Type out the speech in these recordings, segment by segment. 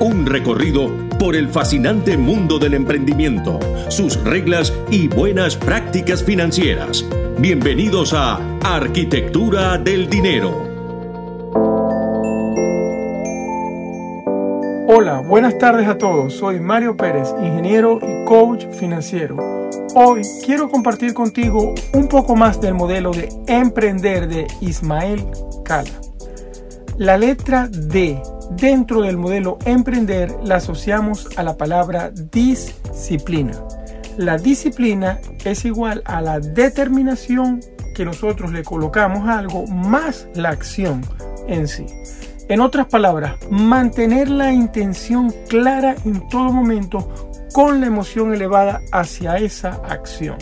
Un recorrido por el fascinante mundo del emprendimiento, sus reglas y buenas prácticas financieras. Bienvenidos a Arquitectura del Dinero. Hola, buenas tardes a todos. Soy Mario Pérez, ingeniero y coach financiero. Hoy quiero compartir contigo un poco más del modelo de emprender de Ismael Cala. La letra D dentro del modelo emprender la asociamos a la palabra disciplina. La disciplina es igual a la determinación que nosotros le colocamos a algo más la acción en sí. En otras palabras, mantener la intención clara en todo momento con la emoción elevada hacia esa acción.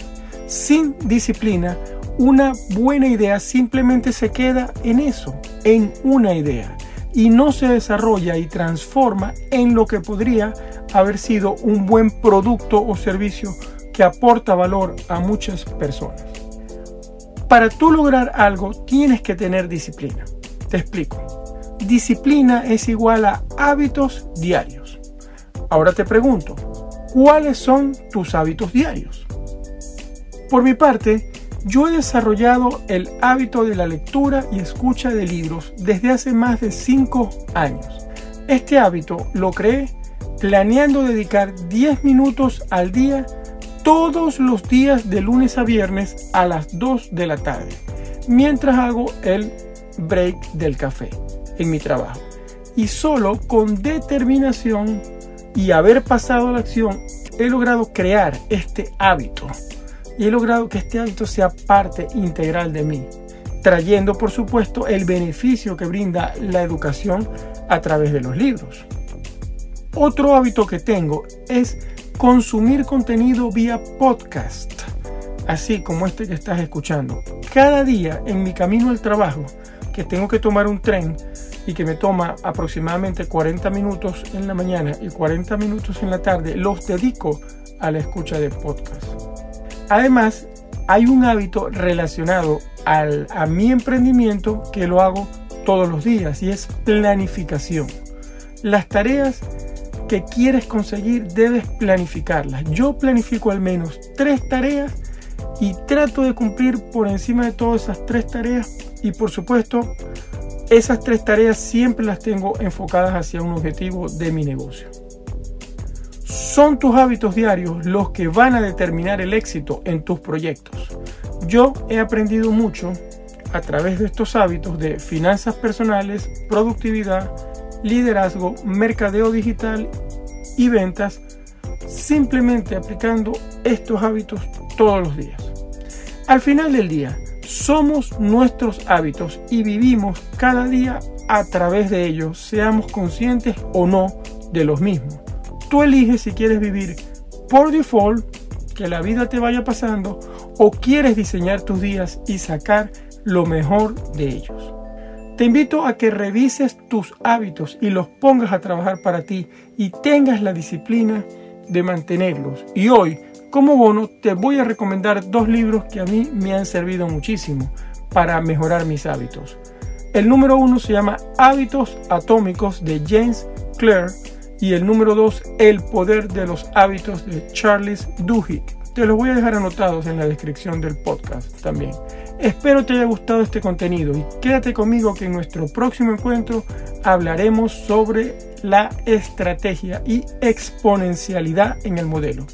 Sin disciplina, una buena idea simplemente se queda en eso, en una idea, y no se desarrolla y transforma en lo que podría haber sido un buen producto o servicio que aporta valor a muchas personas. Para tú lograr algo tienes que tener disciplina. Te explico disciplina es igual a hábitos diarios. Ahora te pregunto, ¿cuáles son tus hábitos diarios? Por mi parte, yo he desarrollado el hábito de la lectura y escucha de libros desde hace más de 5 años. Este hábito lo creé planeando dedicar 10 minutos al día todos los días de lunes a viernes a las 2 de la tarde, mientras hago el break del café en mi trabajo. Y solo con determinación y haber pasado a la acción he logrado crear este hábito. Y he logrado que este hábito sea parte integral de mí, trayendo por supuesto el beneficio que brinda la educación a través de los libros. Otro hábito que tengo es consumir contenido vía podcast, así como este que estás escuchando. Cada día en mi camino al trabajo, que tengo que tomar un tren, y que me toma aproximadamente 40 minutos en la mañana y 40 minutos en la tarde, los dedico a la escucha de podcast. Además, hay un hábito relacionado al, a mi emprendimiento que lo hago todos los días y es planificación. Las tareas que quieres conseguir debes planificarlas. Yo planifico al menos tres tareas y trato de cumplir por encima de todas esas tres tareas y por supuesto esas tres tareas siempre las tengo enfocadas hacia un objetivo de mi negocio. Son tus hábitos diarios los que van a determinar el éxito en tus proyectos. Yo he aprendido mucho a través de estos hábitos de finanzas personales, productividad, liderazgo, mercadeo digital y ventas, simplemente aplicando estos hábitos todos los días. Al final del día, somos nuestros hábitos y vivimos cada día a través de ellos, seamos conscientes o no de los mismos. Tú eliges si quieres vivir por default, que la vida te vaya pasando, o quieres diseñar tus días y sacar lo mejor de ellos. Te invito a que revises tus hábitos y los pongas a trabajar para ti y tengas la disciplina de mantenerlos. Y hoy como bono te voy a recomendar dos libros que a mí me han servido muchísimo para mejorar mis hábitos. El número uno se llama Hábitos Atómicos de James Clear y el número dos El Poder de los Hábitos de Charles Duhigg. Te los voy a dejar anotados en la descripción del podcast también. Espero te haya gustado este contenido y quédate conmigo que en nuestro próximo encuentro hablaremos sobre la estrategia y exponencialidad en el modelo.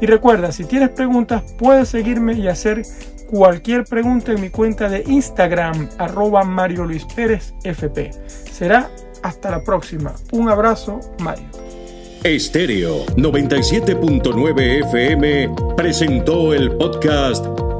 Y recuerda, si tienes preguntas, puedes seguirme y hacer cualquier pregunta en mi cuenta de Instagram, arroba Mario Luis Pérez FP. Será hasta la próxima. Un abrazo, Mario. Estéreo 97.9 FM presentó el podcast